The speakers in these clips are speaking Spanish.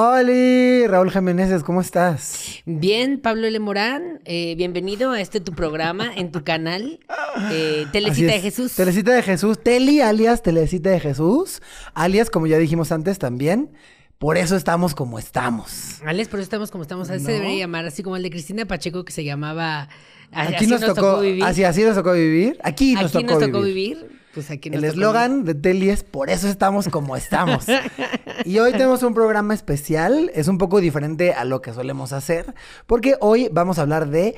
Hola, Raúl Jiménez, ¿cómo estás? Bien, Pablo L. Morán, eh, bienvenido a este tu programa en tu canal, eh, Telecita de Jesús. Telecita de Jesús, Teli alias Telecita de Jesús, alias, como ya dijimos antes también, por eso estamos como estamos. Alias, por eso estamos como estamos. Así se debería llamar, así como el de Cristina Pacheco que se llamaba... Aquí nos, tocó, vivir. Así, así nos tocó vivir. Aquí nos, aquí tocó, nos tocó vivir. Pues aquí el eslogan de Teli es por eso estamos como estamos. y hoy tenemos un programa especial, es un poco diferente a lo que solemos hacer, porque hoy vamos a hablar de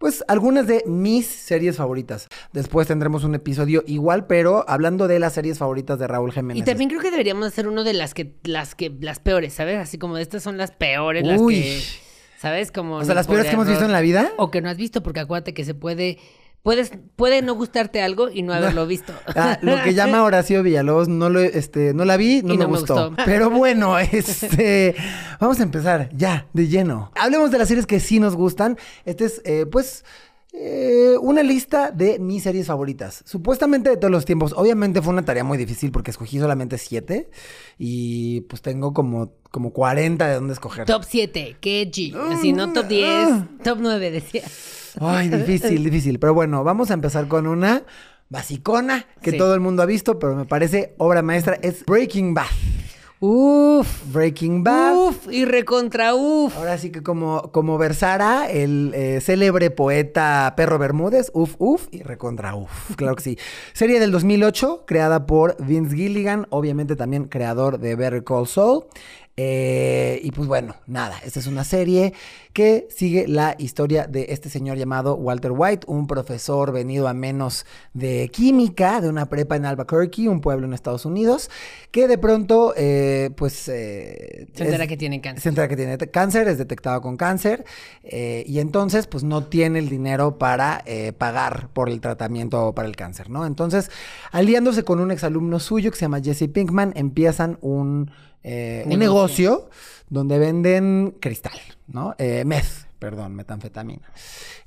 pues algunas de mis series favoritas. Después tendremos un episodio igual, pero hablando de las series favoritas de Raúl Jiménez. Y también creo que deberíamos hacer uno de las que, las que, las peores, ¿sabes? Así como estas son las peores, las que. ¿Sabes? Como. O sea, las peores que hemos visto en la vida. O que no has visto, porque acuérdate que se puede Puedes, puede no gustarte algo y no haberlo visto. Ah, lo que llama Horacio Villalobos, no lo, este, no la vi, no, me, gustó. Pero bueno, este, vamos a empezar ya, de lleno. Hablemos de las series que sí nos gustan. Este es, eh, pues, eh, una lista de mis series favoritas. Supuestamente de todos los tiempos. Obviamente fue una tarea muy difícil porque escogí solamente siete. Y pues tengo como, como 40 de dónde escoger. Top 7, qué G. Así, no top 10, top 9 decía. Ay, difícil, difícil. Pero bueno, vamos a empezar con una basicona que todo el mundo ha visto, pero me parece obra maestra. Es Breaking Bad. Uf. Breaking Bad. Uf, y recontra uf. Ahora sí que como, como versara el eh, célebre poeta Perro Bermúdez, uf, uf y recontra uf. Claro que sí. Serie del 2008, creada por Vince Gilligan, obviamente también creador de Better Call Saul. Eh, y pues bueno, nada, esta es una serie que sigue la historia de este señor llamado Walter White, un profesor venido a menos de química de una prepa en Albuquerque, un pueblo en Estados Unidos, que de pronto, eh, pues... Eh, se entera que tiene cáncer. Se entera que tiene cáncer, es detectado con cáncer, y entonces pues no tiene el dinero para pagar por el tratamiento para el cáncer, ¿no? Entonces, aliándose con un exalumno suyo que se llama Jesse Pinkman, empiezan un eh, un negocio donde venden cristal, ¿no? Eh, meth, perdón, metanfetamina.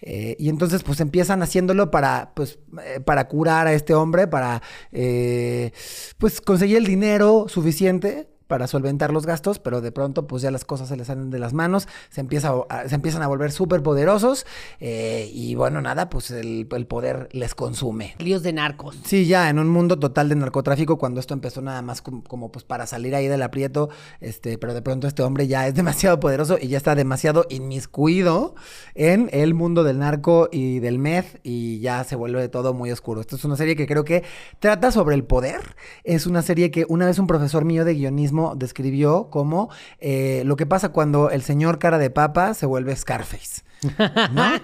Eh, y entonces, pues empiezan haciéndolo para, pues, para curar a este hombre, para, pues, conseguir el dinero suficiente para solventar los gastos, pero de pronto pues ya las cosas se les salen de las manos, se, empieza se empiezan a volver súper poderosos eh, y bueno, nada, pues el, poder les consume. Líos de narcos. Sí, ya en un mundo total de narcotráfico, cuando esto empezó nada más como, pues para salir ahí del aprieto, este, pero de pronto este hombre ya es demasiado poderoso y ya está demasiado inmiscuido en el mundo del narco y del meth y ya se vuelve todo muy oscuro. Esto es una serie que creo que trata sobre el poder, es una serie que una vez un profesor mío de guionismo describió como eh, lo que pasa cuando el señor cara de papa se vuelve Scarface. ¿No?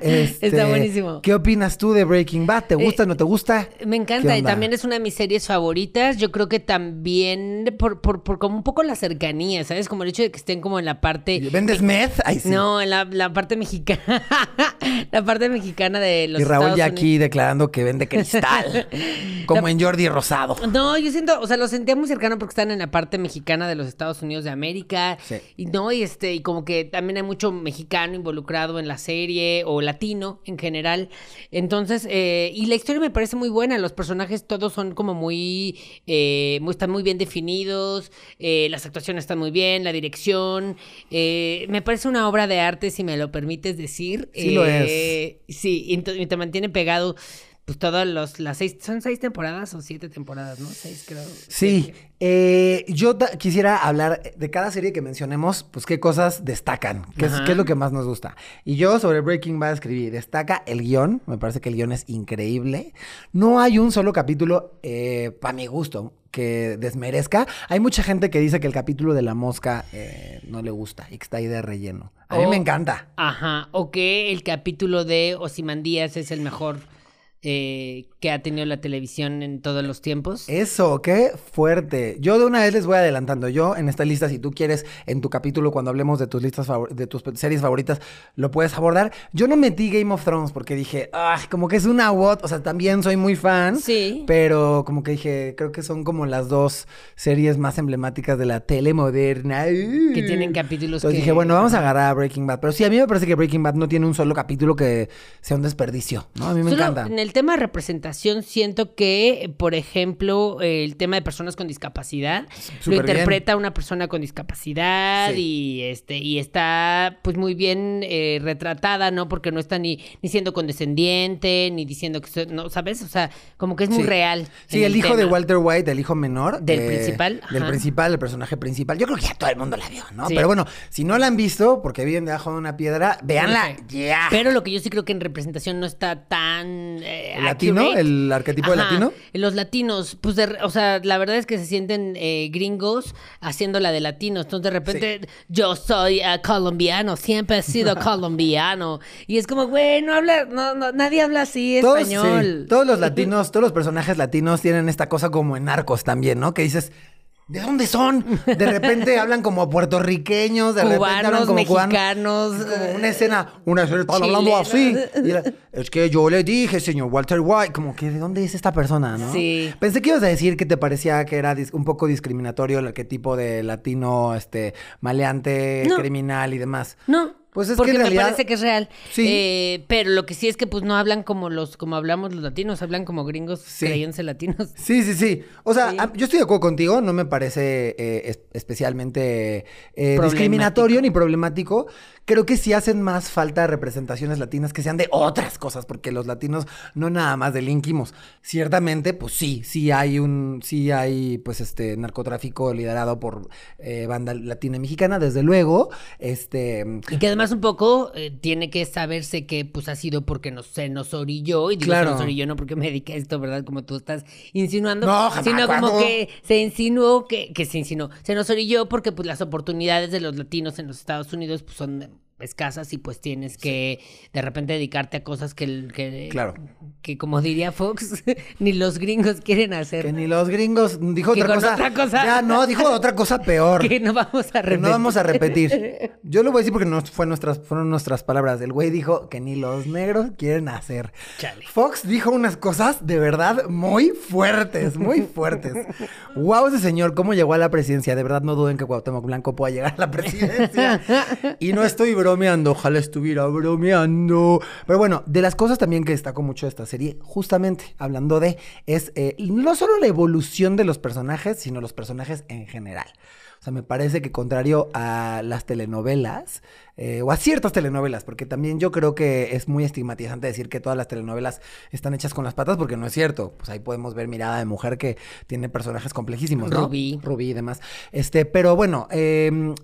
Este, Está buenísimo. ¿Qué opinas tú de Breaking Bad? ¿Te gusta o no te gusta? Me encanta y también es una de mis series favoritas. Yo creo que también por, por, por, como un poco la cercanía, ¿sabes? Como el hecho de que estén como en la parte... ¿Vendes meth? No, en la, parte mexicana. la parte mexicana de los Y Raúl ya aquí declarando que vende cristal. como en Jordi Rosado. No, yo siento, o sea, lo sentía muy cercano porque están en la parte mexicana de los Estados Unidos de América. Sí. Y no, y este, y como que también hay mucho mexicano involucrado en la serie o latino en general. Entonces, eh, y la historia me parece muy buena. Los personajes todos son como muy, eh, muy están muy bien definidos. Eh, las actuaciones están muy bien, la dirección. me parece una obra de arte, si me lo permites decir. Sí, lo es. Sí, y te mantiene pegado pues todas los, las seis, son seis temporadas o siete temporadas, ¿no? Seis creo. Sí, eh, yo quisiera hablar de cada serie que mencionemos, pues qué cosas destacan, qué es, qué es, lo que más nos gusta. Y yo sobre Breaking Bad escribí, destaca el guion, me parece que el guion es increíble. No hay un solo capítulo, eh, para mi gusto, que desmerezca. Hay mucha gente que dice que el capítulo de la mosca eh, no le gusta y que está ahí de relleno. A mí me encanta. Ajá, o que el capítulo de Osimandías es el mejor eh, que ha tenido la televisión en todos los tiempos. Eso, qué fuerte. Yo de una vez les voy adelantando. Yo en esta lista, si tú quieres, en tu capítulo, cuando hablemos de tus listas de tus series favoritas, lo puedes abordar. Yo no metí Game of Thrones porque dije, ah, como que es una what. O sea, también soy muy fan. Sí. Pero como que dije, creo que son como las dos series más emblemáticas de la tele moderna. Que tienen capítulos. Entonces dije, bueno, vamos a agarrar a Breaking Bad. Pero sí, a mí me parece que Breaking Bad no tiene un solo capítulo que sea un desperdicio, ¿no? A mí me encanta. En el el tema de representación siento que, por ejemplo, el tema de personas con discapacidad lo interpreta una persona con discapacidad y este y está pues muy bien eh, retratada, ¿no? Porque no está ni, ni siendo condescendiente, ni diciendo que no, ¿sabes? O sea, como que es muy real. Sí, el, hijo de Walter White, el hijo menor. Del eh, principal. Del principal, el personaje principal. Yo creo que ya todo el mundo la vio, ¿no? Pero bueno, si no la han visto, porque viven debajo de una piedra, véanla ya. Pero lo que yo sí creo que en representación no está tan. Eh, ¿Latino? ¿El arquetipo de latino? Los latinos, pues, o sea, la verdad es que se sienten eh, gringos haciendo la de latinos. Entonces, de repente, yo soy colombiano, siempre he sido colombiano. Y es como, güey, no habla, no, nadie habla así español. Todos los latinos, todos los personajes latinos tienen esta cosa como en narcos también, ¿no? Que dices, ¿De dónde son? De repente hablan como puertorriqueños, de repente hablan como mexicanos, como una escena, una escena están hablando así. es que yo le dije, señor Walter White, como que ¿de dónde es esta persona, no? Sí. Pensé que ibas a decir que te parecía que era un poco discriminatorio el arquetipo de latino, este, maleante, criminal y demás. No. Pues es Porque que me parece que es real. Sí. Eh, pero lo que sí es que pues no hablan como los, como hablamos los latinos, hablan como gringos sí. creyéndose latinos. Sí, sí, sí. O sea, yo estoy de acuerdo contigo, no me parece eh, especialmente eh, discriminatorio ni problemático creo que sí hacen más falta representaciones latinas que sean de otras cosas, porque los latinos no nada más delinquimos. Ciertamente, pues sí, sí hay un, sí hay, pues este, narcotráfico liderado por banda latina y mexicana, desde luego, este... Y que además un poco eh, tiene que saberse que, pues, ha sido porque nos, se nos orilló, y digo claro. se nos orilló no porque me dediqué a esto, ¿verdad? Como tú estás insinuando, no, sino como que se insinuó, que, que se insinuó, se nos orilló porque, pues, las oportunidades de los latinos en los Estados Unidos, pues, son escasas y pues tienes que de repente dedicarte a cosas que, que, claro. que como diría Fox, ni los gringos quieren hacer. Que ni los gringos, dijo otra, cosa, otra cosa. Ya, no, dijo otra cosa peor. Que no vamos a repetir. no vamos a repetir. Yo lo voy a decir porque no fue nuestras, fueron nuestras palabras. El güey dijo que ni los negros quieren hacer. Fox dijo unas cosas de verdad muy fuertes, muy fuertes. wow, ese señor, cómo llegó a la presidencia. De verdad no duden que Cuauhtémoc Blanco pueda llegar a la presidencia. y no estoy bro bromeando, ojalá estuviera bromeando. Pero bueno, de las cosas también que destaco mucho esta serie, justamente hablando de, es eh, no solo la evolución de los personajes, sino los personajes en general. O sea, me parece que contrario a las telenovelas, eh, o a ciertas telenovelas, porque también yo creo que es muy estigmatizante decir que todas las telenovelas están hechas con las patas, porque no es cierto. Pues ahí podemos ver Mirada de Mujer que tiene personajes complejísimos, ¿no? Rubí. Rubí y demás. Este, pero bueno, em,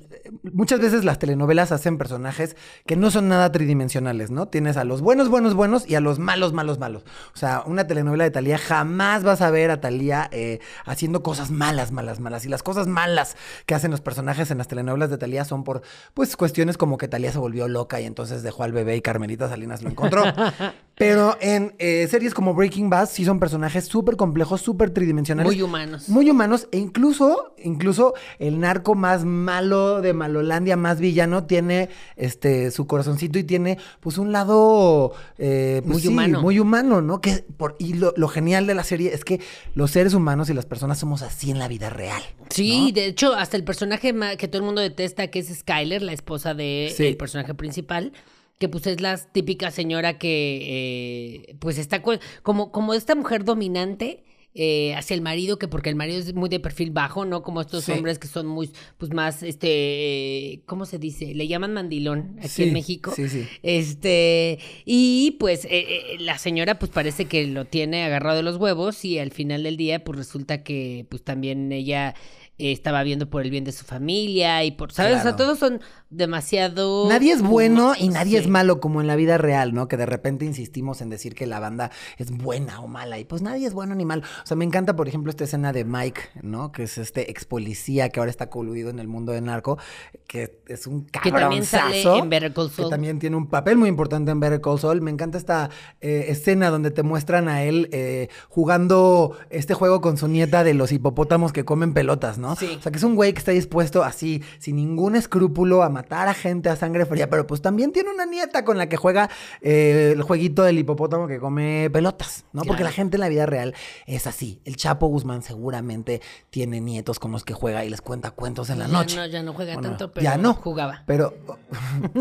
muchas veces las telenovelas hacen personajes que no son nada tridimensionales, ¿no? Tienes a los buenos, buenos, buenos y a los malos, malos, malos. O sea, una telenovela de Talía jamás vas a ver a Talía eh, haciendo cosas malas, malas, malas. Y las cosas malas que hacen los personajes en las telenovelas de Talía son por, pues, cuestiones como que Talía se volvió loca y entonces dejó al bebé y Carmelita Salinas lo encontró. Pero en eh, series como Breaking Bad sí son personajes súper complejos, súper tridimensionales. Muy humanos. Muy humanos. E incluso, incluso el narco más malo de Malolandia, más villano, tiene este su corazoncito y tiene pues un lado eh, pues muy humano. Muy humano, ¿no? Que por, y lo, genial de la serie es que los seres humanos y las personas somos así en la vida real. Sí, de hecho, hasta el personaje que todo el mundo detesta, que es Skyler, la esposa del de personaje principal, que pues es la típica señora que eh, pues está como, como esta mujer dominante. Eh, hacia el marido, que porque el marido es muy de perfil bajo, ¿no? Como estos hombres que son muy, pues más, este, ¿cómo se dice? Le llaman mandilón aquí en México. Sí, sí. Este, y pues eh, la señora pues parece que lo tiene agarrado de los huevos y al final del día pues resulta que pues también ella estaba viendo por el bien de su familia y por, ¿sabes? O sea, todos son demasiado... Nadie es bueno y nadie es malo como en la vida real, ¿no? Que de repente insistimos en decir que la banda es buena o mala y pues nadie es bueno ni malo. O sea, me encanta, por ejemplo, esta escena de Mike, ¿no? Que es este ex policía que ahora está coludido en el mundo de narco, que es un Que también sale en Better Call Saul. Que también tiene un papel muy importante en Better Call Saul. Me encanta esta eh, escena donde te muestran a él eh, jugando este juego con su nieta de los hipopótamos que comen pelotas, ¿no? ¿No? Sí. O sea, que es un güey que está dispuesto así, sin ningún escrúpulo, a matar a gente a sangre fría, pero pues también tiene una nieta con la que juega eh, el jueguito del hipopótamo que come pelotas, ¿no? Porque la gente en la vida real es así. El Chapo Guzmán seguramente tiene nietos con los que juega y les cuenta cuentos en la noche. No, ya no juega tanto, pero ya no jugaba. Pero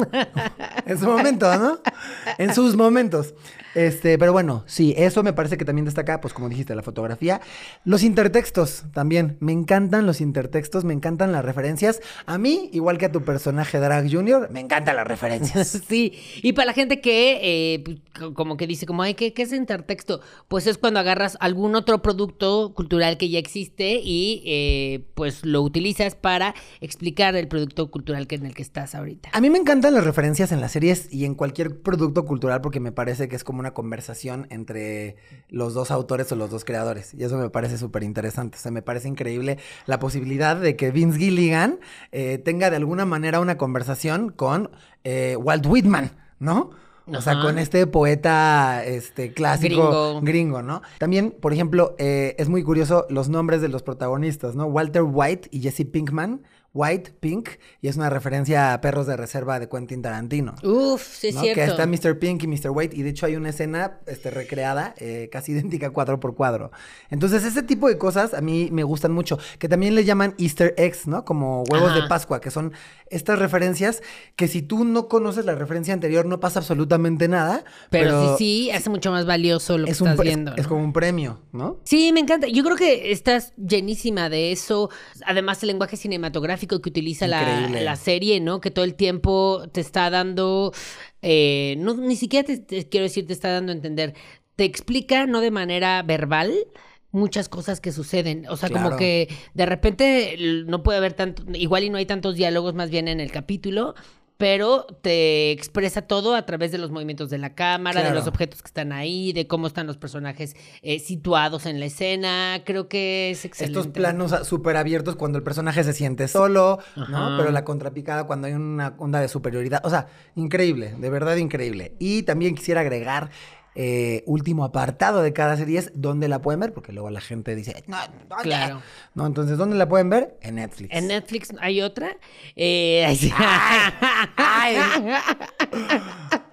en su momento, ¿no? En sus momentos. Este, pero bueno, sí, eso me parece que también destaca, pues como dijiste, la fotografía. Los intertextos también. Me encantan los intertextos, me encantan las referencias. A mí, igual que a tu personaje Drag Jr., me encantan las referencias. sí, y para la gente que eh, pues, como que dice, como, ay, ¿qué, ¿qué es intertexto? Pues es cuando agarras algún otro producto cultural que ya existe y eh, pues lo utilizas para explicar el producto cultural que en el que estás ahorita. A mí me encantan las referencias en las series y en cualquier producto cultural porque me parece que es como una conversación entre los dos autores o los dos creadores. Y eso me parece súper interesante. O sea, me parece increíble la posibilidad de que Vince Gilligan eh, tenga de alguna manera una conversación con eh, Walt Whitman, ¿no? O sea, con este poeta este, clásico gringo. ¿no? También, por ejemplo, eh, es muy curioso los nombres de los protagonistas, ¿no? Walter White y Jesse Pinkman White, Pink, y es una referencia a Perros de Reserva de Quentin Tarantino. Uf, sí es cierto. Que está Mr. Pink y Mr. White, y de hecho hay una escena este, recreada, eh, casi idéntica cuadro por cuadro. Entonces, ese tipo de cosas a mí me gustan mucho, que también le llaman Easter eggs, ¿no? Como huevos de Pascua, que son estas referencias que si tú no conoces la referencia anterior no pasa absolutamente nada. Pero, sí, sí, hace mucho más valioso lo que estás viendo. Es, como un premio, ¿no? Sí, me encanta. Yo creo que estás llenísima de eso. Además, el lenguaje cinematográfico que utiliza la, serie, ¿no? Que todo el tiempo te está dando, eh, no, ni siquiera te, quiero decir te está dando a entender, te explica no de manera verbal, muchas cosas que suceden. O sea, como que de repente no puede haber tanto, igual y no hay tantos diálogos más bien en el capítulo, pero te expresa todo a través de los movimientos de la cámara, de los objetos que están ahí, de cómo están los personajes eh, situados en la escena. Creo que es excelente. Estos planos súper abiertos cuando el personaje se siente solo, ¿no? Pero la contrapicada cuando hay una onda de superioridad. O sea, increíble, de verdad increíble. Y también quisiera agregar eh, último apartado de cada serie es dónde la pueden ver, porque luego la gente dice, no, ¿dónde? Claro. No, entonces, ¿dónde la pueden ver? En Netflix. En Netflix hay otra. Eh,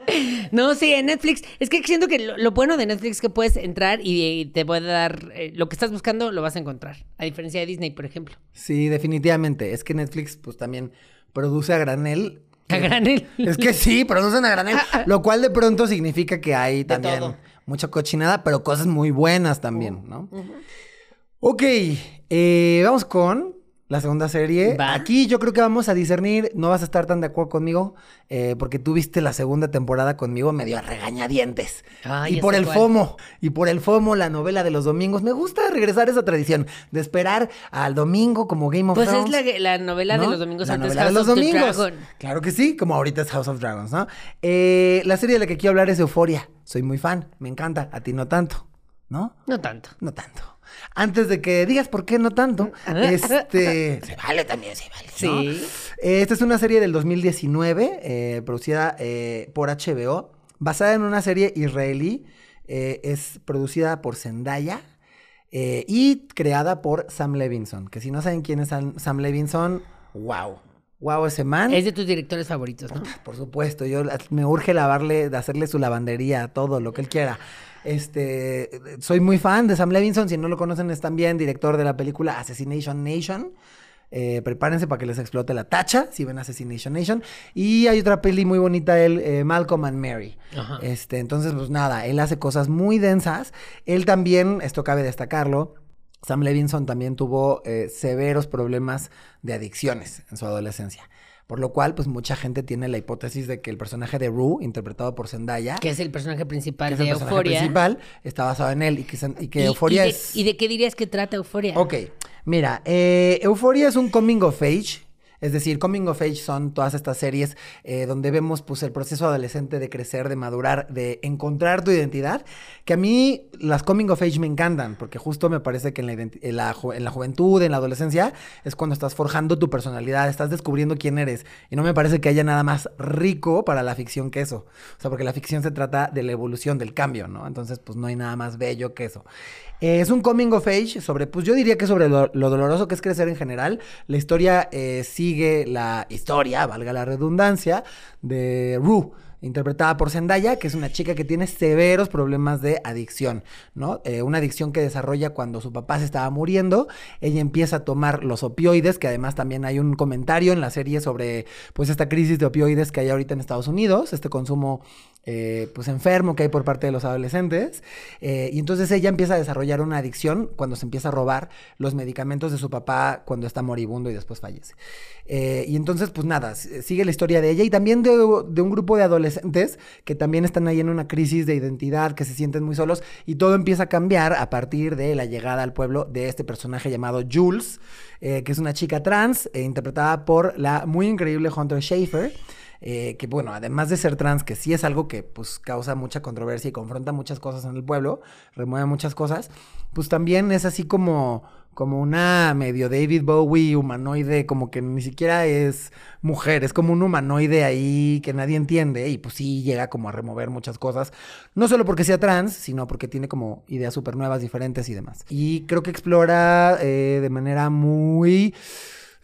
no, sí, en Netflix. Es que siento que lo, bueno de Netflix es que puedes entrar y, te puede dar eh, lo que estás buscando, lo vas a encontrar. A diferencia de Disney, por ejemplo. Sí, definitivamente. Es que Netflix, pues también produce a granel a granel. Es que sí, producen a granel. Lo cual de pronto significa que hay también mucha cochinada, pero cosas muy buenas también, ¿no? Ok, eh, vamos con la segunda serie. Aquí yo creo que vamos a discernir, no vas a estar tan de acuerdo conmigo, eh, porque tú viste la segunda temporada conmigo medio a regañadientes. y por el FOMO, y por el FOMO, la novela de los domingos. Me gusta regresar a esa tradición de esperar al domingo como Game of Thrones. Pues es la, novela de los domingos la novela de los domingos. Claro que sí, como ahorita es House of Dragons, ¿no? Eh, la serie de la que quiero hablar es Euforia. Soy muy fan, me encanta, a ti no tanto, ¿no? No tanto. No tanto antes de que digas por qué no tanto, este, se vale también, se vale. Sí. Esta es una serie del 2019, eh, producida eh, por HBO, basada en una serie israelí, eh, es producida por Zendaya. y creada por Sam Levinson, que si no saben quién es Sam Levinson, wow. Wow, ese man. Es de tus directores favoritos, ¿no? Por supuesto, yo me urge lavarle, hacerle su lavandería, todo lo que él quiera. Este, soy muy fan de Sam Levinson, si no lo conocen es también director de la película Assassination Nation. Eh, prepárense para que les explote la tacha si ven Assassination Nation. Y hay otra peli muy bonita, él, eh, Malcolm and Mary. Este, entonces, pues nada, él hace cosas muy densas. Él también, esto cabe destacarlo, Sam Levinson también tuvo eh, severos problemas de adicciones en su adolescencia. Por lo cual, pues mucha gente tiene la hipótesis de que el personaje de Rue, interpretado por Zendaya, que es el personaje principal de Euforia, principal, está basado en él y que, y que Euforia es. ¿Y de qué dirías que trata Euforia? Ok, mira, eh, Euforia es un coming of age Es decir, Coming of Age son todas estas series eh, donde vemos pues el proceso adolescente de crecer, de madurar, de encontrar tu identidad, que a mí las Coming of Age me encantan, porque justo me parece que en la, en la, en la juventud, en la adolescencia, es cuando estás forjando tu personalidad, estás descubriendo quién eres. Y no me parece que haya nada más rico para la ficción que eso. O sea, porque la ficción se trata de la evolución, del cambio, ¿no? Entonces, pues no hay nada más bello que eso. Eh, es un coming of age sobre, pues yo diría que sobre lo, doloroso que es crecer en general. La historia eh, sigue la historia, valga la redundancia, de Rue interpretada por Zendaya, que es una chica que tiene severos problemas de adicción, ¿no? Eh, una adicción que desarrolla cuando su papá se estaba muriendo, ella empieza a tomar los opioides, que además también hay un comentario en la serie sobre, pues, esta crisis de opioides que hay ahorita en Estados Unidos, este consumo, eh, pues, enfermo que hay por parte de los adolescentes, eh, y entonces ella empieza a desarrollar una adicción cuando se empieza a robar los medicamentos de su papá cuando está moribundo y después fallece. y entonces, pues nada, sigue la historia de ella y también de, de un grupo de adolescentes que también están ahí en una crisis de identidad, que se sienten muy solos y todo empieza a cambiar a partir de la llegada al pueblo de este personaje llamado Jules, eh, que es una chica trans eh, interpretada por la muy increíble Hunter Schaefer. Eh, que bueno, además de ser trans, que sí es algo que pues causa mucha controversia y confronta muchas cosas en el pueblo, remueve muchas cosas, pues también es así como como una medio David Bowie humanoide, como que ni siquiera es mujer, es como un humanoide ahí que nadie entiende y pues sí llega como a remover muchas cosas, no solo porque sea trans, sino porque tiene como ideas súper nuevas, diferentes y demás. Y creo que explora eh, de manera muy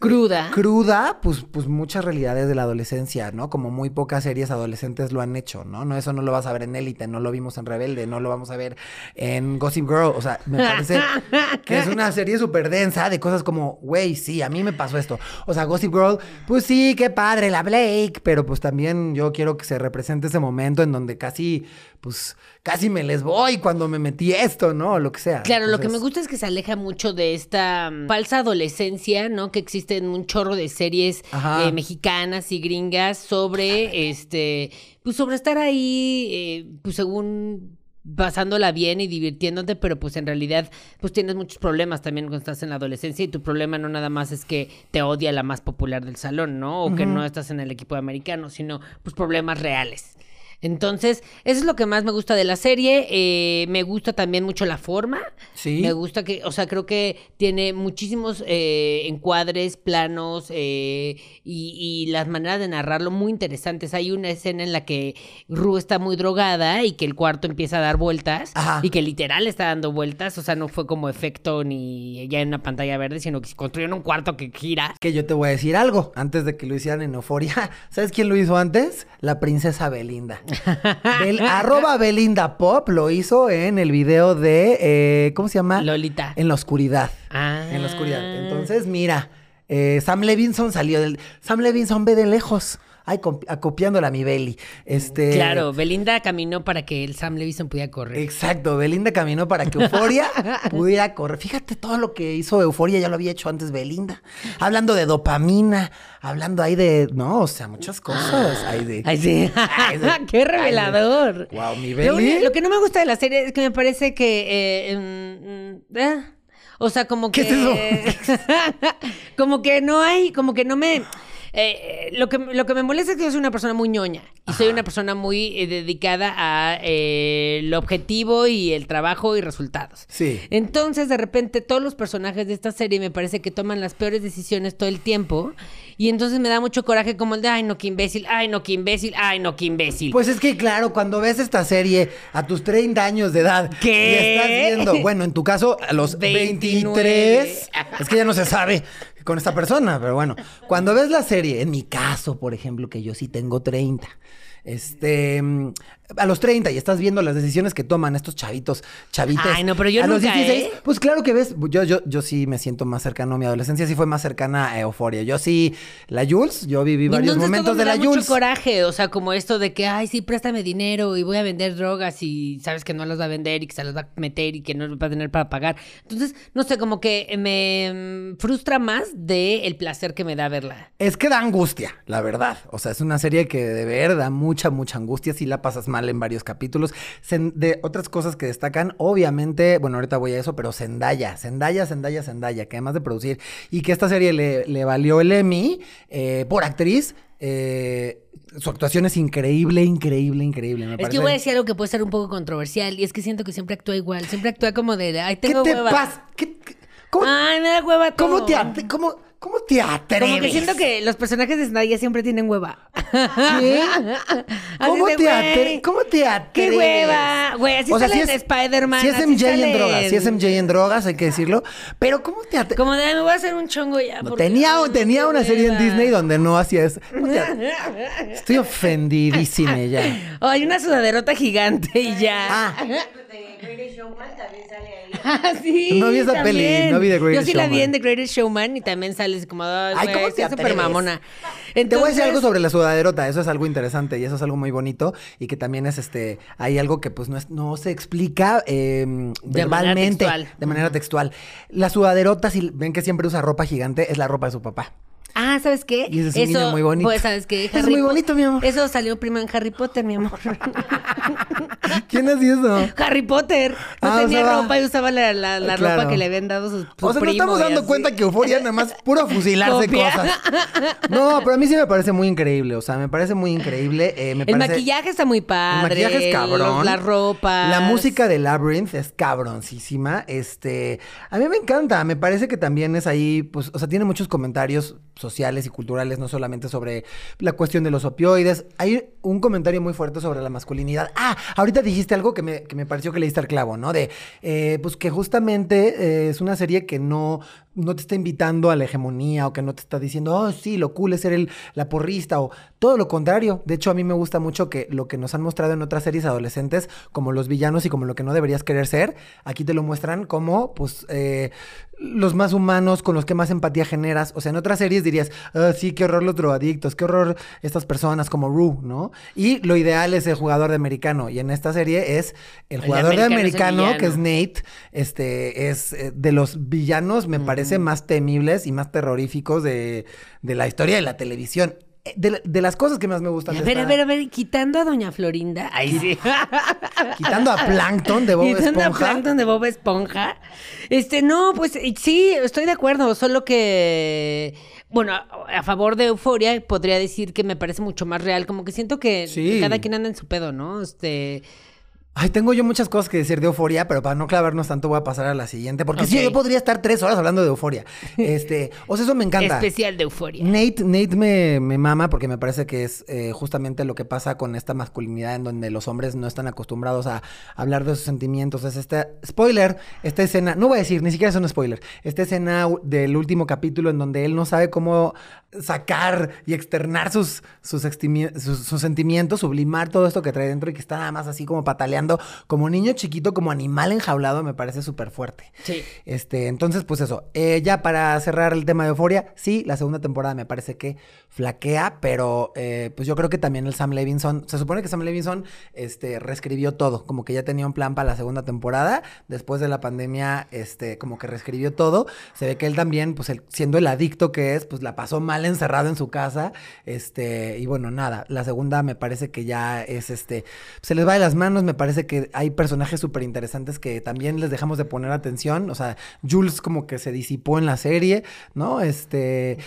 Cruda. Cruda, pues, pues muchas realidades de la adolescencia, ¿no? Como muy pocas series adolescentes lo han hecho, ¿no? No, eso no lo vas a ver en Élite, no lo vimos en Rebelde, no lo vamos a ver en Gossip Girl. O sea, me parece que es una serie súper densa de cosas como, güey, sí, a mí me pasó esto. O sea, Gossip Girl, pues sí, qué padre, la Blake, pero pues también yo quiero que se represente ese momento en donde casi, pues, casi me les voy cuando me metí esto, ¿no? Lo que sea. Claro, lo que me gusta es que se aleja mucho de esta mm, falsa adolescencia, ¿no? Que existe en un chorro de series eh, mexicanas y gringas sobre este, pues sobre estar ahí, eh, pues según pasándola bien y divirtiéndote, pero pues en realidad pues tienes muchos problemas también cuando estás en la adolescencia y tu problema no nada más es que te odia la más popular del salón, ¿no? O que no estás en el equipo americano, sino pues problemas reales. Entonces, eso es lo que más me gusta de la serie. Eh, me gusta también mucho la forma. Sí. Me gusta que, o sea, creo que tiene muchísimos eh, encuadres, planos eh, y, las maneras de narrarlo muy interesantes. Hay una escena en la que Ru está muy drogada y que el cuarto empieza a dar vueltas y que literal está dando vueltas. O sea, no fue como efecto ni ya en una pantalla verde, sino que se construyeron un cuarto que gira. Que yo te voy a decir algo. Antes de que lo hicieran en Euforia, ¿sabes quién lo hizo antes? La princesa Belinda. Arroba Belinda Pop lo hizo en el video de, eh, ¿cómo se llama? Lolita. En la oscuridad. Ah. En la oscuridad. Entonces, mira, eh, Sam Levinson salió del... Sam Levinson ve de lejos. Ay, acopiándola a mi Beli. Este... Claro, Belinda caminó para que el Sam Levinson pudiera correr. Exacto, Belinda caminó para que Euforia pudiera correr. Fíjate todo lo que hizo Euforia, ya lo había hecho antes Belinda. Hablando de dopamina, hablando ahí de, no, o sea, muchas cosas. Ay, de, ay sí. Qué revelador. wow, mi Beli. Lo, que no me gusta de la serie es que me parece que... Eh, mm, mm, eh, o sea, como que... ¿Qué es eso? como que no hay, como que no me... Eh, lo, que, lo que me molesta es que yo soy una persona muy ñoña y soy una persona muy eh, dedicada a eh, el objetivo y el trabajo y resultados. Sí. Entonces, de repente, todos los personajes de esta serie me parece que toman las peores decisiones todo el tiempo y entonces me da mucho coraje como el de, ay, no, qué imbécil, ay, no, qué imbécil, ay, no, qué imbécil. Pues es que, claro, cuando ves esta serie a tus 30 años de edad ¿Qué? y estás viendo, bueno, en tu caso, a los 23, es que ya no se sabe con esta persona, pero bueno, cuando ves la serie, en mi caso, por ejemplo, que yo sí tengo 30, este, a los 30 y estás viendo las decisiones que toman estos chavitos, chavitos. Ay, no, pero yo a los 16, ¿eh? pues claro que ves, yo, yo, yo sí me siento más cercano, mi adolescencia sí fue más cercana a Euforia. Yo sí, la Jules, yo viví varios momentos de la Jules. mucho coraje, o sea, como esto de que, ay, sí, préstame dinero y voy a vender drogas y sabes que no las va a vender y que se las va a meter y que no va a tener para pagar. Entonces, no sé, como que me frustra más de el placer que me da verla. Es que da angustia, la verdad. O sea, es una serie que de ver da mucha, mucha angustia si la pasas mal mal en varios capítulos. de otras cosas que destacan, obviamente, bueno, ahorita voy a eso, pero Zendaya, Zendaya, Zendaya, Zendaya, que además de producir y que esta serie le, valió el Emmy eh, por actriz, eh, su actuación es increíble, increíble, increíble. Me es que voy a decir algo que puede ser un poco controversial y es que siento que siempre actúa igual, siempre actúa como de, ay, tengo ¿Qué te pasa? ¿Qué, cómo, ay, me da hueva todo. ¿Cómo te, cómo, ¿Cómo te atreves? Como que siento que los personajes de Zendaya siempre tienen hueva. ¿Sí? ¿Cómo, te atreves? ¿Cómo te atreves? ¡Qué hueva! Güey, así o sea, sale si Spider-Man. Si es MJ en drogas, si es MJ en drogas, hay que decirlo. Pero ¿cómo te atreves? Como de, me voy a hacer un chongo ya. tenía tenía una serie en Disney donde no hacía eso. Estoy ofendidísima ya. Oh, hay una sudaderota gigante y ya. Ah. Ah, sí. No vi esa peli, no vi The Greatest Showman. Yo sí la vi en The Greatest Showman y también sales como, ay, ¿cómo te súper mamona. Te voy a decir algo sobre la sudaderota, eso es algo interesante y eso es algo muy bonito y que también es este, hay algo que pues no, es, no se explica eh, verbalmente, de manera textual. La sudaderota, si ven que siempre usa ropa gigante, es la ropa de su papá. Ah, ¿sabes qué? Y ese es eso, muy bonito. Pues, ¿sabes qué? es muy bonito, mi amor. Eso salió primero en Harry Potter, mi amor. ¿Quién hacía eso? Harry Potter. No ah, tenía ropa y usaba la, la, la ropa que le habían dado sus, sus O sea, no estamos dando cuenta que Euforia nada más puro fusilarse cosas. No, pero a mí sí me parece muy increíble. O sea, me parece muy increíble. Eh, me el maquillaje está muy padre. El maquillaje es cabrón. la ropa. La música de Labyrinth es cabroncísima. Este, a mí me encanta. Me parece que también es ahí, pues, o sea, tiene muchos comentarios sociales y culturales, no solamente sobre la cuestión de los opioides. Hay un comentario muy fuerte sobre la masculinidad. Ah, ahorita dijiste algo que me, que me pareció que le diste al clavo, ¿no? De, eh, pues que justamente eh, es una serie que no, no te está invitando a la hegemonía o que no te está diciendo, oh, sí, lo cool es ser el, la porrista o todo lo contrario. De hecho, a mí me gusta mucho que lo que nos han mostrado en otras series adolescentes, como los villanos y como lo que no deberías querer ser, aquí te lo muestran como, pues, eh, los más humanos, con los que más empatía generas. O sea, en otras series dirías, ah, sí, qué horror los drogadictos, qué horror estas personas como Rue, ¿no? Y lo ideal es el jugador de americano. Y en esta serie es el, jugador de americano, que es Nate, este, es eh, de los villanos, me parece, más temibles y más terroríficos de, de la historia de la televisión. Eh, de, las cosas que más me gustan. A ver, a ver, a ver, quitando a Doña Florinda. Ahí sí. quitando a Plankton de Bob Esponja. Quitando a Plankton de Bob Esponja. Este, no, pues sí, estoy de acuerdo. Solo que. Bueno, a, favor de Euforia, podría decir que me parece mucho más real. Como que siento que cada quien anda en su pedo, ¿no? Este. Ay, tengo yo muchas cosas que decir de euforia, pero para no clavarnos tanto voy a pasar a la siguiente, porque sí, yo podría estar tres horas hablando de euforia. Este, o sea, eso me encanta. Especial de euforia. Nate, Nate me, me mama porque me parece que es eh, justamente lo que pasa con esta masculinidad en donde los hombres no están acostumbrados a hablar de sus sentimientos. Es este, spoiler, esta escena, no voy a decir, ni siquiera es un spoiler, esta escena del último capítulo en donde él no sabe cómo sacar y externar sus, sus, sus sentimientos, sublimar todo esto que trae dentro y que está nada más así como pataleando como niño chiquito, como animal enjaulado, me parece súper fuerte. Sí. Este, entonces, pues eso. Eh, ya para cerrar el tema de Euforia, sí, la segunda temporada me parece que flaquea, pero eh, pues yo creo que también el Sam Levinson, se supone que Sam Levinson este, reescribió todo, como que ya tenía un plan para la segunda temporada, después de la pandemia, este, como que reescribió todo. Se ve que él también, pues siendo el adicto que es, pues la pasó mal encerrado en su casa. Este, y bueno, nada, la segunda me parece que ya es este, se les va de las manos, me parece parece que hay personajes súper interesantes que también les dejamos de poner atención. O sea, Jules como que se disipó en la serie, ¿no? Este.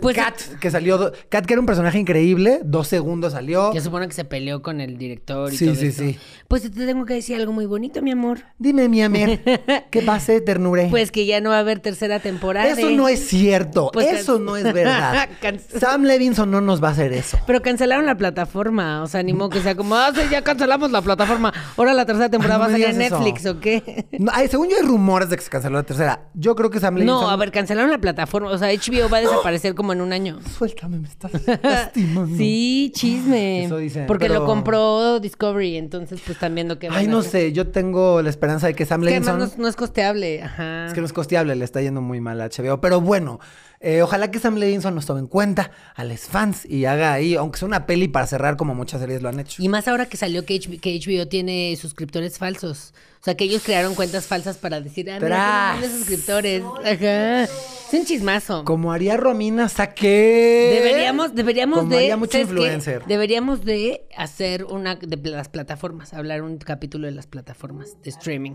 Pues, Kat, que salió. Kat, que era un personaje increíble, dos segundos salió. Yo supongo que se peleó con el director y sí, todo Sí, sí, sí. Pues te tengo que decir algo muy bonito, mi amor. Dime, mi amor. ¿Qué pase, ternure? Pues que ya no va a haber tercera temporada. Eso no es cierto. Pues eso no es verdad. Sam Levinson no nos va a hacer eso. Pero cancelaron la plataforma. O sea, animó que sea como, ah, ya cancelamos la plataforma. Ahora la tercera temporada va a salir en Netflix, ¿o qué? según yo hay rumores de que se canceló la tercera. Yo creo que Sam Levinson... No, a ver, cancelaron la plataforma. O sea, HBO va a desaparecer como en un año. Suéltame, me estás lastimando. sí, chisme. Eso dicen. Porque lo compró Discovery, entonces pues están viendo que... Ay, no sé. Yo tengo la esperanza de que Sam Levinson... Que no, no, es costeable. Ajá. Es que no es costeable. Le está yendo muy mal a HBO. Pero bueno... Eh, ojalá que Sam Levinson nos tome en cuenta a los fans y haga ahí, aunque sea una peli para cerrar como muchas series lo han hecho. Y más ahora que salió que HBO, tiene suscriptores falsos. O sea, que ellos crearon cuentas falsas para decir, ah, mira, suscriptores. Ajá. Es un chismazo. Como haría Romina Saqué. Deberíamos, deberíamos Como de. haría mucho influencer. Deberíamos de hacer una de las plataformas, hablar un capítulo de las plataformas de streaming.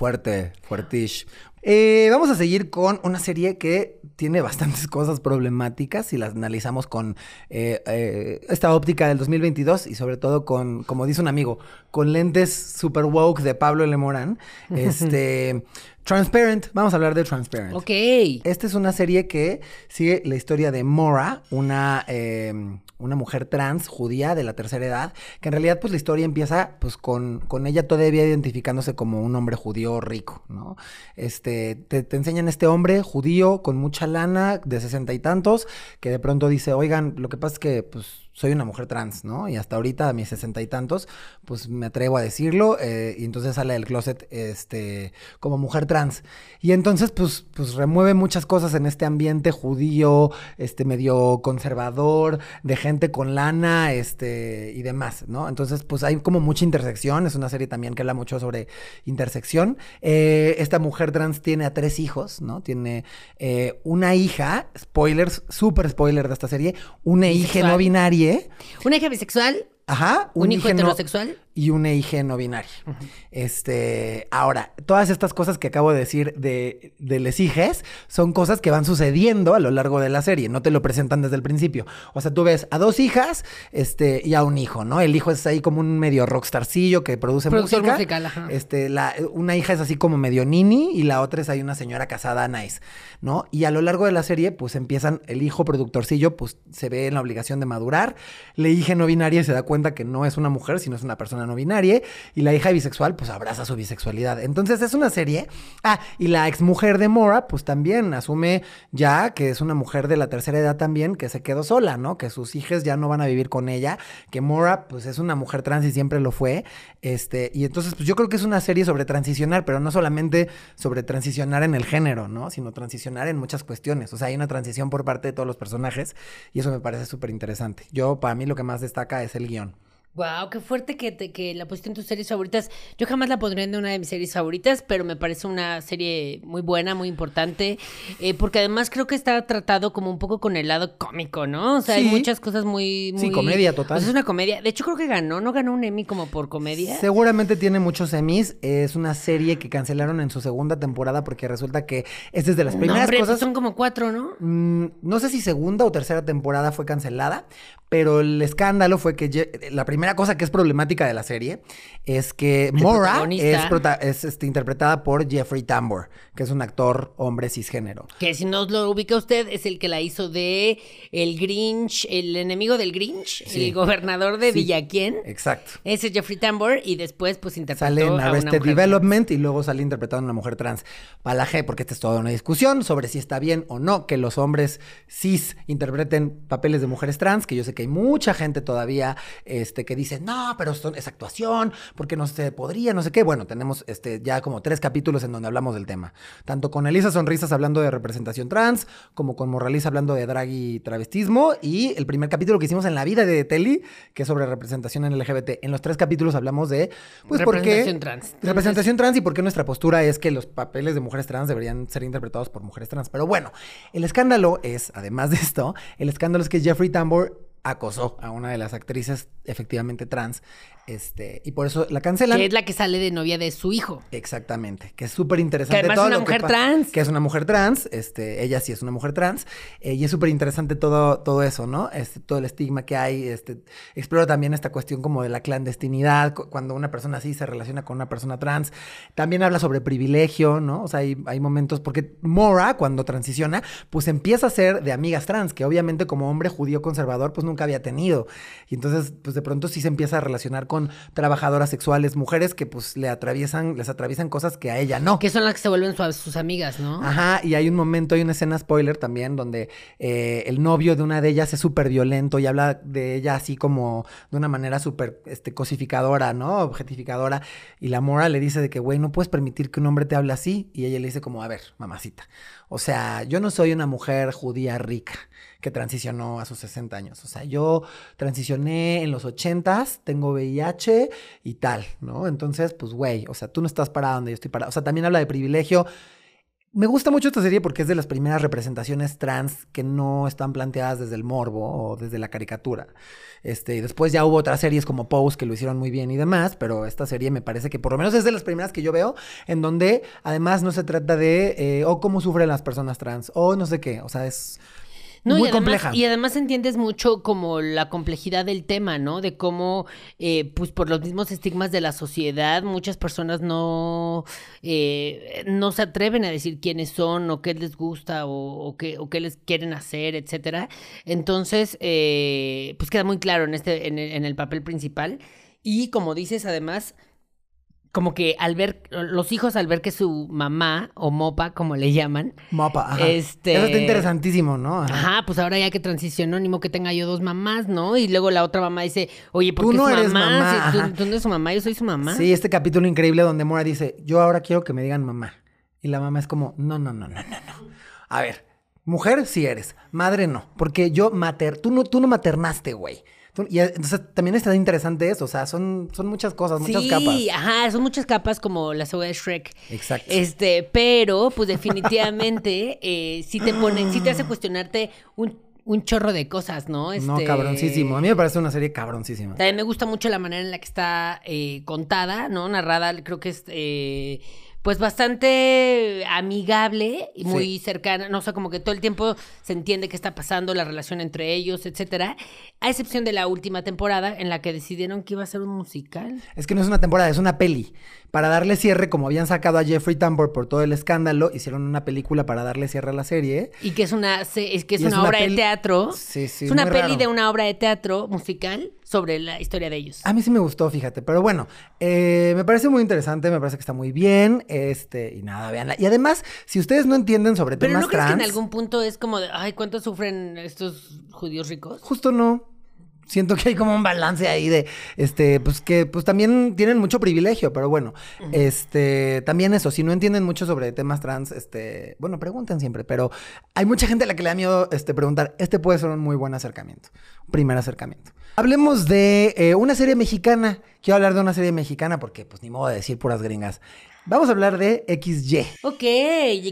Fuerte, fuertish. Eh, vamos a seguir con una serie que tiene bastantes cosas problemáticas y las analizamos con eh, eh, esta óptica del 2022 y sobre todo con, como dice un amigo, con lentes super woke de Pablo L. Morán. Este, Transparent, vamos a hablar de Transparent. Ok. Esta es una serie que sigue la historia de Mora, una, eh, una mujer trans judía de la tercera edad, que en realidad pues la historia empieza pues con, con ella todavía identificándose como un hombre judío rico, ¿no? Este, te, te enseñan este hombre judío con mucha lana de sesenta y tantos, que de pronto dice, oigan, lo que pasa es que pues soy una mujer trans, ¿no? Y hasta ahorita, a mis sesenta y tantos, pues me atrevo a decirlo, eh, y entonces sale del closet, este, como mujer trans. Y entonces, pues, pues remueve muchas cosas en este ambiente judío, este, medio conservador, de gente con lana, este, y demás, ¿no? Entonces, pues hay como mucha intersección, es una serie también que habla mucho sobre intersección. Eh, esta mujer trans tiene a tres hijos, ¿no? Tiene eh, una hija, spoilers, súper spoiler de esta serie, una hija no binaria, Una hija bisexual, Ajá, un, hijo heterosexual. Y un EIG no binario. Este, ahora, todas estas cosas que acabo de decir de, de les hijes son cosas que van sucediendo a lo largo de la serie, no te lo presentan desde el principio. O sea, tú ves a dos hijas, este, y a un hijo, ¿no? El hijo es ahí como un medio rockstarcillo que produce Productor música. musical, ajá. Este, la, una hija es así como medio nini y la otra es ahí una señora casada nice, ¿no? Y a lo largo de la serie, pues empiezan, el hijo productorcillo, pues se ve en la obligación de madurar, la hija no binaria se da cuenta que no es una mujer, sino es una persona no binaria, y la hija bisexual, pues abraza su bisexualidad. Entonces es una serie, ah, y la exmujer de Mora, pues también asume ya que es una mujer de la tercera edad también, que se quedó sola, ¿no? Que sus hijas ya no van a vivir con ella, que Mora, pues es una mujer trans y siempre lo fue, este, y entonces, pues yo creo que es una serie sobre transicionar, pero no solamente sobre transicionar en el género, ¿no? Sino transicionar en muchas cuestiones. O sea, hay una transición por parte de todos los personajes y eso me parece súper interesante. Yo, para mí, lo que más destaca es el guion. Wow, qué fuerte que, te- que la pusiste en tus series favoritas. Yo jamás la pondría en una de mis series favoritas, pero me parece una serie muy buena, muy importante, eh, porque además creo que está tratado como un poco con el lado cómico, ¿no? O sea, hay muchas cosas muy, muy... Sí, comedia total. Pues es una comedia. De hecho, creo que ganó, ¿no? Ganó un Emmy como por comedia. Seguramente tiene muchos semis. Es una serie que cancelaron en su segunda temporada porque resulta que es desde las No, primeras hombre, pues cosas. son como cuatro, ¿no? Mm, no sé si segunda o tercera temporada fue cancelada, pero el escándalo fue que Je- la primera cosa que es problemática de la serie es que Mora es, este, interpretada por Jeffrey Tambor, que es un actor hombre cisgénero. Que si no lo ubica usted, es el que la hizo de el Grinch, el enemigo del Grinch, Sí. el gobernador de Sí. Villaquién. Exacto. Ese es Jeffrey Tambor y después pues interpretó Sale en a una Arrested mujer Development y luego sale interpretando a una mujer trans. Para la G, porque esta es toda una discusión sobre si está bien o no que los hombres cis interpreten papeles de mujeres trans, que yo sé que hay mucha gente todavía este, que dice, no, pero esto es actuación, porque no se podría, no sé qué. Bueno, tenemos este, ya como tres capítulos en donde hablamos del tema. Tanto con Elisa Sonrisas hablando de representación trans, como con Moraliza hablando de drag y travestismo, y el primer capítulo que hicimos en la vida de Teli, que es sobre representación en LGBT. En los tres capítulos hablamos de, pues, por qué... Representación trans. Representación trans y por qué nuestra postura es que los papeles de mujeres trans deberían ser interpretados por mujeres trans. Pero bueno, el escándalo es, además de esto, el escándalo es que Jeffrey Tambor acosó a una de las actrices efectivamente trans, este, y por eso la cancelan. Que es la que sale de novia de su hijo. Exactamente, que es súper interesante. Que además todo es una lo mujer trans. Que es una mujer trans, este, ella sí es una mujer trans, eh, y es súper interesante todo, todo eso, ¿no? Este, todo el estigma que hay, este, explora también esta cuestión como de la clandestinidad, cu- cuando una persona así se relaciona con una persona trans. También habla sobre privilegio, ¿no? O sea, hay, hay momentos, porque Mora, cuando transiciona, pues empieza a ser de amigas trans, que obviamente como hombre judío conservador, pues nunca había tenido. Y entonces, pues de pronto sí se empieza a relacionar con trabajadoras sexuales, mujeres que pues le atraviesan, les atraviesan cosas que a ella no. Que son las que se vuelven sus amigas, ¿no? Ajá, y hay un momento, hay una escena spoiler también, donde eh, el novio de una de ellas es súper violento y habla de ella así como de una manera súper este, cosificadora, ¿no? Objetificadora. Y la mora le dice de que, güey, no puedes permitir que un hombre te hable así. Y ella le dice como, a ver, mamacita. O sea, yo no soy una mujer judía rica que transicionó a sus 60 años. O sea, yo transicioné en los 80 tengo VIH y tal, ¿no? Entonces, pues, güey, o sea, tú no estás parada donde yo estoy parada. O sea, también habla de privilegio. Me gusta mucho esta serie porque es de las primeras representaciones trans que no están planteadas desde el morbo o desde la caricatura. Este, después ya hubo otras series como Pose que lo hicieron muy bien y demás, pero esta serie me parece que por lo menos es de las primeras que yo veo en donde además no se trata de eh, o cómo sufren las personas trans o no sé qué, o sea, es muy y además, compleja. Y además entiendes mucho como la complejidad del tema, ¿no? De cómo, eh, pues por los mismos estigmas de la sociedad, muchas personas no, eh, no se atreven a decir quiénes son o qué les gusta o, qué, o qué les quieren hacer, etcétera. Entonces, eh, pues queda muy claro en, este, en en el papel principal. Y como dices, además como que al ver, los hijos al ver que su mamá, o mopa, como le llaman. Mopa, ajá. Este... Eso está interesantísimo, ¿no? Ajá. pues ahora ya que transicionó, ni modo que tenga yo dos mamás, ¿no? Y luego la otra mamá dice, oye, ¿por Tú qué no eres mamá? mamá, tú no eres su mamá, yo soy su mamá. Sí, este capítulo increíble donde Mora dice, yo ahora quiero que me digan mamá. Y la mamá es como, no, no, no, no, no, no. A ver, mujer sí eres, madre no, porque yo mater, tú no, tú no maternaste, güey. Y eh, entonces también está interesante eso, o sea, son, son muchas cosas, muchas sí, capas. ajá, son muchas capas como la cebolla de Shrek. Exacto. Este, pero, pues definitivamente, eh, sí te pone, sí te hace cuestionarte un, un chorro de cosas, ¿no? No, Este, cabroncísimo. A mí me parece una serie cabroncísima. También me gusta mucho la manera en la que está eh, contada, ¿no? Narrada, creo que es eh, pues bastante amigable y muy cercana, no o sea, como que todo el tiempo se entiende qué está pasando, la relación entre ellos, etcétera. A excepción de la última temporada en la que decidieron que iba a ser un musical. Es que no es una temporada, es una peli. Para darle cierre, como habían sacado a Jeffrey Tambor por todo el escándalo, hicieron una película para darle cierre a la serie. Y que es una, es que es una, obra de teatro. Sí, sí, Es una peli raro. de una obra de teatro musical sobre la historia de ellos. A mí sí me gustó, fíjate. Pero bueno, eh, me parece muy interesante, me parece que está muy bien. Este, y nada, véanla. Y además, si ustedes no entienden sobre Pero temas ¿no crees trans, que en algún punto es como de, ay, ¿cuánto sufren estos judíos ricos? justo no. Siento que hay como un balance ahí de, este, pues que pues también tienen mucho privilegio, pero bueno, este, también eso, si no entienden mucho sobre temas trans, este, bueno, pregunten siempre, pero hay mucha gente a la que le da miedo, este, preguntar, este puede ser un muy buen acercamiento, primer acercamiento. Hablemos de eh, una serie mexicana, quiero hablar de una serie mexicana porque pues ni modo de decir puras gringas. Vamos a hablar de XY. Ok,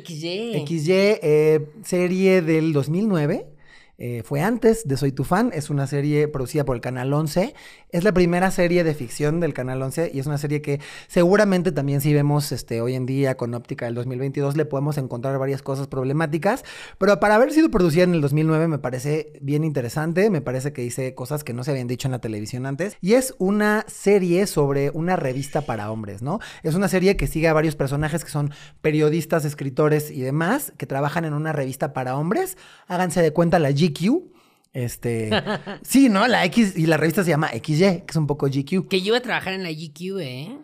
XY. XY, eh, serie del 2009. Eh, fue antes de Soy tu fan. Es una serie producida por el Canal 11. Es la primera serie de ficción del Canal 11 y es una serie que seguramente también si vemos este, hoy en día con óptica del 2022 le podemos encontrar varias cosas problemáticas. Pero para haber sido producida en el 2009 me parece bien interesante. Me parece que dice cosas que no se habían dicho en la televisión antes. Y es una serie sobre una revista para hombres, ¿no? Es una serie que sigue a varios personajes que son periodistas, escritores y demás, que trabajan en una revista para hombres. Háganse de cuenta la GQ. Este, sí, ¿no? La X y la revista se llama XY, que es un poco GQ. Que yo iba a trabajar en la GQ, ¿eh?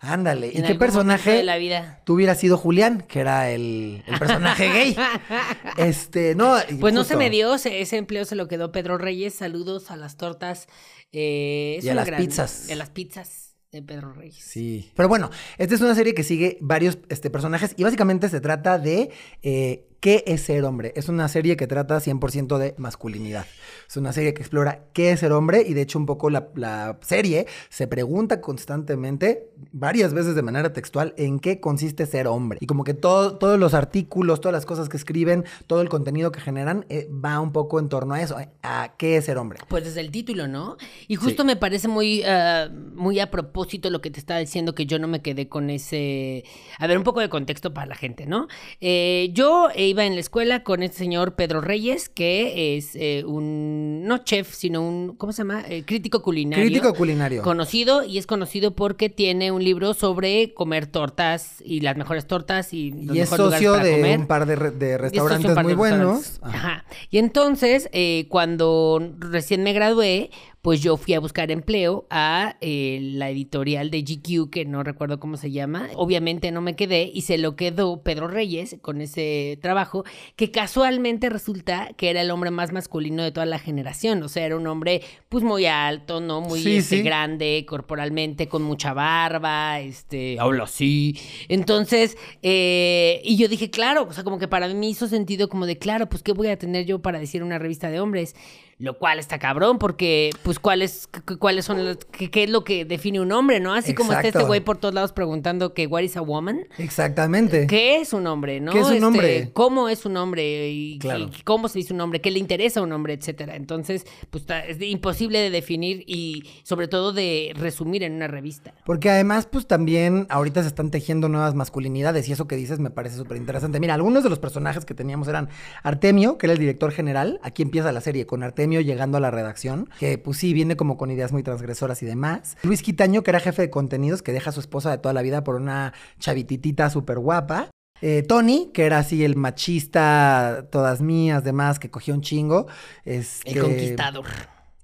Ándale. ¿Y qué personaje de la vida. tú hubieras sido Julián, que era el, el personaje gay? Este, no. Pues no se me dio, se- ese empleo se lo quedó Pedro Reyes. Saludos a las tortas. eh, es Y a las pizzas. Y a las pizzas de Pedro Reyes. Sí. Pero bueno, esta es una serie que sigue varios este, personajes y básicamente se trata de eh, qué es ser hombre. Es una serie que trata 100% de masculinidad. Es una serie que explora qué es ser hombre y de hecho un poco la, la serie se pregunta constantemente, varias veces de manera textual, en qué consiste ser hombre. Y como que todo, todos los artículos, todas las cosas que escriben, todo el contenido que generan eh, va un poco en torno a eso, eh, a qué es ser hombre. Pues desde el título, ¿no? Y justo Sí. me parece muy, ah, muy a propósito lo que te estaba diciendo, que yo no me quedé con ese... A ver, un poco de contexto para la gente, ¿no? Eh, yo eh, iba en la escuela con este señor Pedro Reyes, que es eh, un, no chef, sino un, ¿cómo se llama? Eh, crítico culinario. Crítico culinario. Conocido y es conocido porque tiene un libro sobre comer tortas y las mejores tortas y los y es socio de un par de, de restaurantes muy buenos. Ajá. Y entonces, eh, cuando recién me gradué, pues yo fui a buscar empleo a eh, la editorial de GQ, que no recuerdo cómo se llama. Obviamente no me quedé y se lo quedó Pedro Reyes con ese trabajo, que casualmente resulta que era el hombre más masculino de toda la generación. O sea, era un hombre pues muy alto, ¿no? Muy este, grande corporalmente, con mucha barba, este, habla así. Entonces, eh, y yo dije, claro, o sea, como que para mí hizo sentido como de, claro, pues, ¿qué voy a tener yo para decir una revista de hombres? Lo cual está cabrón, porque, pues, ¿cuáles, cuáles son las, qué, es lo que define un hombre, no? Así como está este güey por todos lados preguntando que, ¿what is a woman? Exactamente. ¿Qué es un hombre, no? ¿Qué es un este, hombre? ¿Cómo es un hombre? Y, cómo se dice un hombre? ¿Qué le interesa a un hombre? Etcétera. Entonces, pues, es imposible de definir y, sobre todo, de resumir en una revista. Porque además, pues, también ahorita se están tejiendo nuevas masculinidades y eso que dices me parece súper interesante. Mira, algunos de los personajes que teníamos eran Artemio, que era el director general. Aquí empieza la serie con Artemio llegando a la redacción, que pues sí, viene como con ideas muy transgresoras y demás. Luis Quitaño, que era jefe de contenidos, que deja a su esposa de toda la vida por una chavititita súper guapa. Eh, Tony, que era así el machista, todas mías, demás, que cogió un chingo. Este... El conquistador.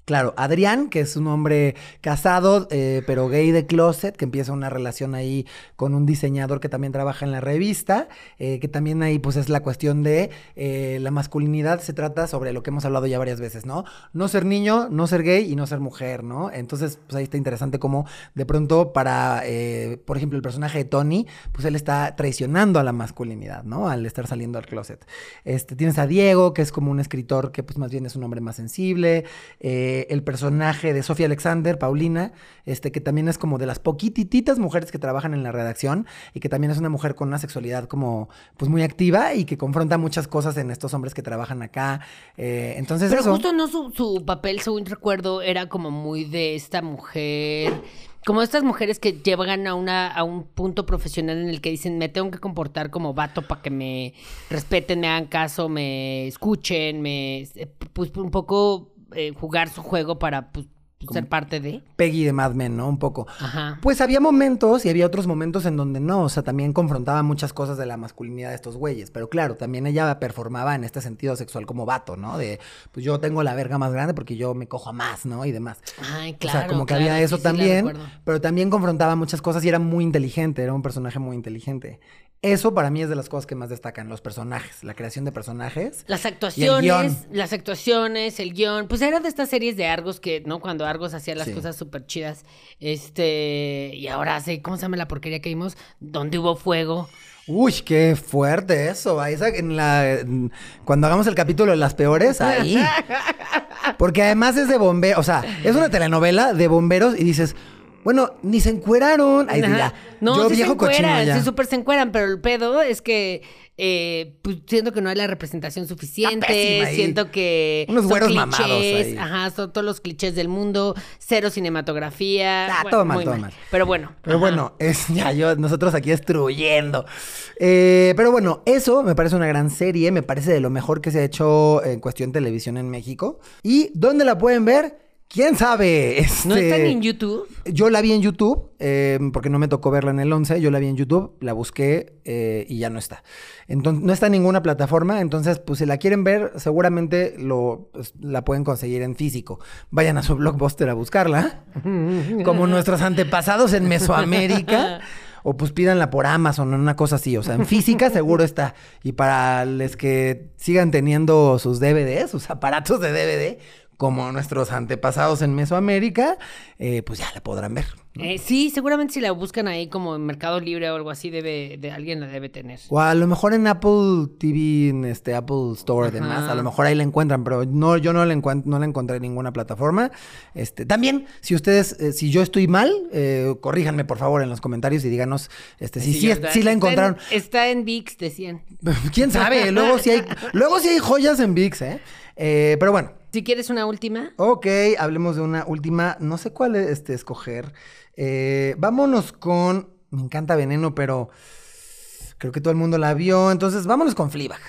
Claro, Adrián, que es un hombre casado, eh, pero gay de closet, que empieza una relación ahí con un diseñador que también trabaja en la revista, eh, que también ahí pues es la cuestión de eh, la masculinidad, se trata sobre lo que hemos hablado ya varias veces, ¿no? No ser niño, no ser gay y no ser mujer, ¿no? Entonces, pues ahí está interesante como de pronto para, por ejemplo, el personaje de Tony, pues él está traicionando a la masculinidad, ¿no? Al estar saliendo al closet. Este, tienes a Diego, que es como un escritor que pues más bien es un hombre más sensible, eh, el personaje de Sofía Alexander, Paulina, este, que también es como de las poquititas mujeres que trabajan en la redacción y que también es una mujer con una sexualidad como pues muy activa y que confronta muchas cosas en estos hombres que trabajan acá. Eh, entonces Pero justo no su, su papel, según recuerdo, era como muy de esta mujer como estas mujeres que llegan a una a un punto profesional en el que dicen me tengo que comportar como vato para que me respeten, me hagan caso, me escuchen, me eh, pues un poco eh, jugar su juego para pues, ser parte de. Peggy de Mad Men, ¿no? Un poco. Ajá. Pues había momentos y había otros momentos en donde no, o sea, también confrontaba muchas cosas de la masculinidad de estos güeyes, pero claro, también ella performaba en este sentido sexual como vato, ¿no? De, pues yo tengo la verga más grande porque yo me cojo a más, ¿no? Y demás. Ay, claro. O sea, como que había eso también, pero también confrontaba muchas cosas y era muy inteligente, era un personaje muy inteligente. Eso para mí es de las cosas que más destacan, los personajes, la creación de personajes. Las actuaciones, las actuaciones, el guion. Pues era de estas series de Argos que, ¿no? Cuando Argos hacía las cosas súper chidas. Este, y ahora sí, ¿cómo se llama la porquería que vimos? Donde hubo fuego. Uy, qué fuerte eso. En la, cuando hagamos el capítulo de las peores, ahí. Porque además es de bomberos, o sea, es una telenovela de bomberos y dices, bueno, ni se encueraron. Ahí ya. No, Yo sí viejo se encueran, sí súper se encueran, pero el pedo es que eh, pues siento que no hay la representación suficiente, siento que unos güeros mamados ahí. Ajá, son todos los clichés del mundo, cero cinematografía. Ah, todo mal, todo mal. Pero bueno. Pero bueno, es ya yo nosotros aquí destruyendo. Eh, pero bueno, eso me parece una gran serie, me parece de lo mejor que se ha hecho en cuestión televisión en México. ¿Y dónde la pueden ver? ¿Quién sabe? ¿No está en YouTube? Yo la vi en YouTube, eh, porque no me tocó verla en el 11. Yo la vi en YouTube, la busqué eh, y ya no está. Entonces, no está en ninguna plataforma. Entonces, pues si la quieren ver, seguramente lo, pues, la pueden conseguir en físico. Vayan a su blockbuster a buscarla. como nuestros antepasados en Mesoamérica. o pues pídanla por Amazon o una cosa así. O sea, en física seguro está. Y para los que sigan teniendo sus DVDs, sus aparatos de DVD, como nuestros antepasados en Mesoamérica, eh, pues ya la podrán ver. Eh, sí, seguramente si la buscan ahí como en Mercado Libre o algo así, debe, de alguien la debe tener. O a lo mejor en Apple TV, en este Apple Store, demás, a lo mejor ahí la encuentran, pero no, yo no la no la encontré en ninguna plataforma. Este, también, si ustedes, eh, si yo estoy mal, corríjanme por favor en los comentarios y díganos, este, si sí, la encontraron. Está en, VIX, decían. ¿Quién sabe? luego si hay, luego si hay joyas en VIX, ¿eh? pero bueno. Si quieres una última. Ok, hablemos de una última. No sé cuál este, escoger. Eh, vámonos con. Me encanta Veneno, pero creo que todo el mundo la vio. Entonces, vámonos con Fleabag.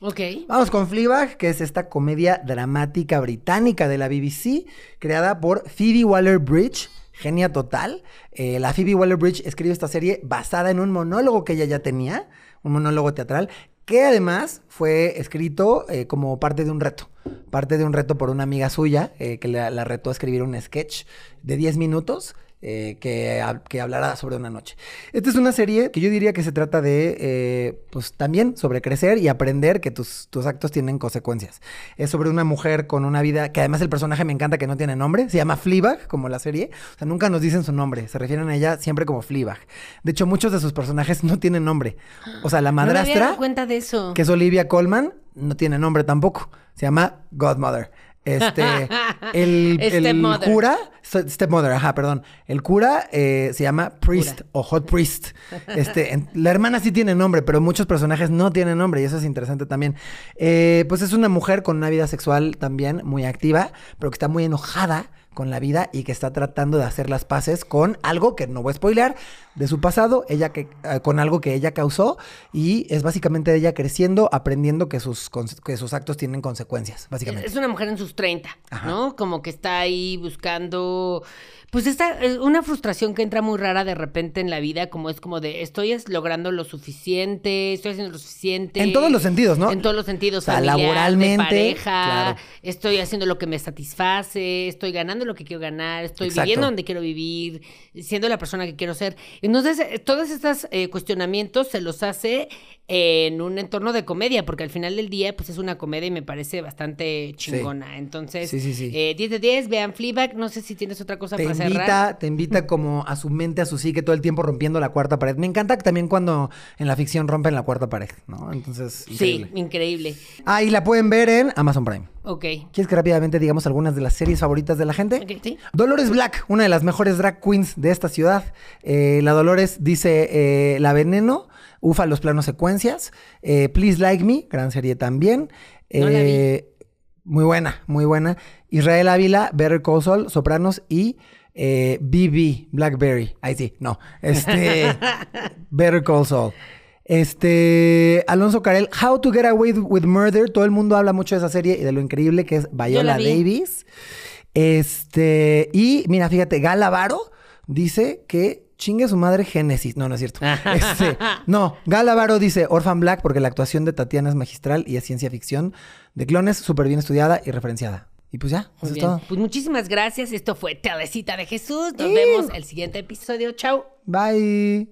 Ok. Vamos con Fleabag, que es esta comedia dramática británica de la BBC, creada por Phoebe Waller-Bridge. Genia total. Eh, la Phoebe Waller-Bridge escribe esta serie basada en un monólogo que ella ya tenía, un monólogo teatral, que además fue escrito eh, como parte de un reto. Parte de un reto por una amiga suya eh, que la, la retó a escribir un sketch de 10 minutos eh, que, que, hablará sobre una noche. Esta es una serie que yo diría que se trata de, eh, pues también sobre crecer y aprender que tus, tus, actos tienen consecuencias. Es sobre una mujer con una vida, que además el personaje me encanta que no tiene nombre, se llama Fleabag, como la serie. O sea, nunca nos dicen su nombre, se refieren a ella siempre como Fleabag. De hecho, muchos de sus personajes no tienen nombre. O sea, la madrastra, no me cuenta de eso. que es Olivia Colman, no tiene nombre tampoco. Se llama Godmother. Este, el, el cura, stepmother, ajá, perdón. El cura eh, se llama Priest cura. o Hot Priest. Este, la hermana sí tiene nombre, pero muchos personajes no tienen nombre y eso es interesante también. Eh, pues es una mujer con una vida sexual también muy activa, pero que está muy enojada con la vida y que está tratando de hacer las paces con algo que no voy a spoilear de su pasado, ella que eh, con algo que ella causó y es básicamente ella creciendo, aprendiendo que sus que sus actos tienen consecuencias, básicamente. Es una mujer en sus 30, Ajá. ¿no? Como que está ahí buscando pues esta es una frustración que entra muy rara de repente en la vida, como es como de estoy logrando lo suficiente, estoy haciendo lo suficiente. En todos los sentidos, ¿no? En todos los sentidos, o sea, familiar, laboralmente, de pareja, claro. estoy haciendo lo que me satisface, estoy ganando lo que quiero ganar, estoy Exacto. viviendo donde quiero vivir, siendo la persona que quiero ser. Entonces, todos estos eh, cuestionamientos se los hace en un entorno de comedia, porque al final del día, pues es una comedia y me parece bastante chingona. Sí. Entonces, sí, sí, sí. Eh, 10 de 10, vean Fleabag, no sé si tienes otra cosa te para invita, cerrar. Te invita como a su mente, a su psique, todo el tiempo rompiendo la cuarta pared. Me encanta también cuando en la ficción rompen la cuarta pared, ¿no? Entonces, increíble. Sí, increíble. Ah, y la pueden ver en Amazon Prime. Ok. ¿Quieres que rápidamente digamos algunas de las series favoritas de la gente? Okay, ¿sí? Dolores Black, una de las mejores drag queens de esta ciudad. Eh, la Dolores dice eh, La Veneno, Ufa los planos secuencias, eh, Please Like Me, gran serie también. No la vi. Muy buena, muy buena. Israel Ávila, Better Call Saul, Sopranos y eh, BB, Blackberry. Ahí sí, no. Este, Better Call Saul. Este, Alonso Carel, How to Get Away with Murder. Todo el mundo habla mucho de esa serie y de lo increíble que es Viola Davis. Este, y mira, fíjate, Galavaro dice que chingue su madre Génesis. No, no es cierto. Este, no, Galavaro dice Orphan Black porque la actuación de Tatiana es magistral y es ciencia ficción de clones, súper bien estudiada y referenciada. Y pues ya, eso es todo. Pues muchísimas gracias. Esto fue Telecita de Jesús. Nos vemos el siguiente episodio. Chao. Bye.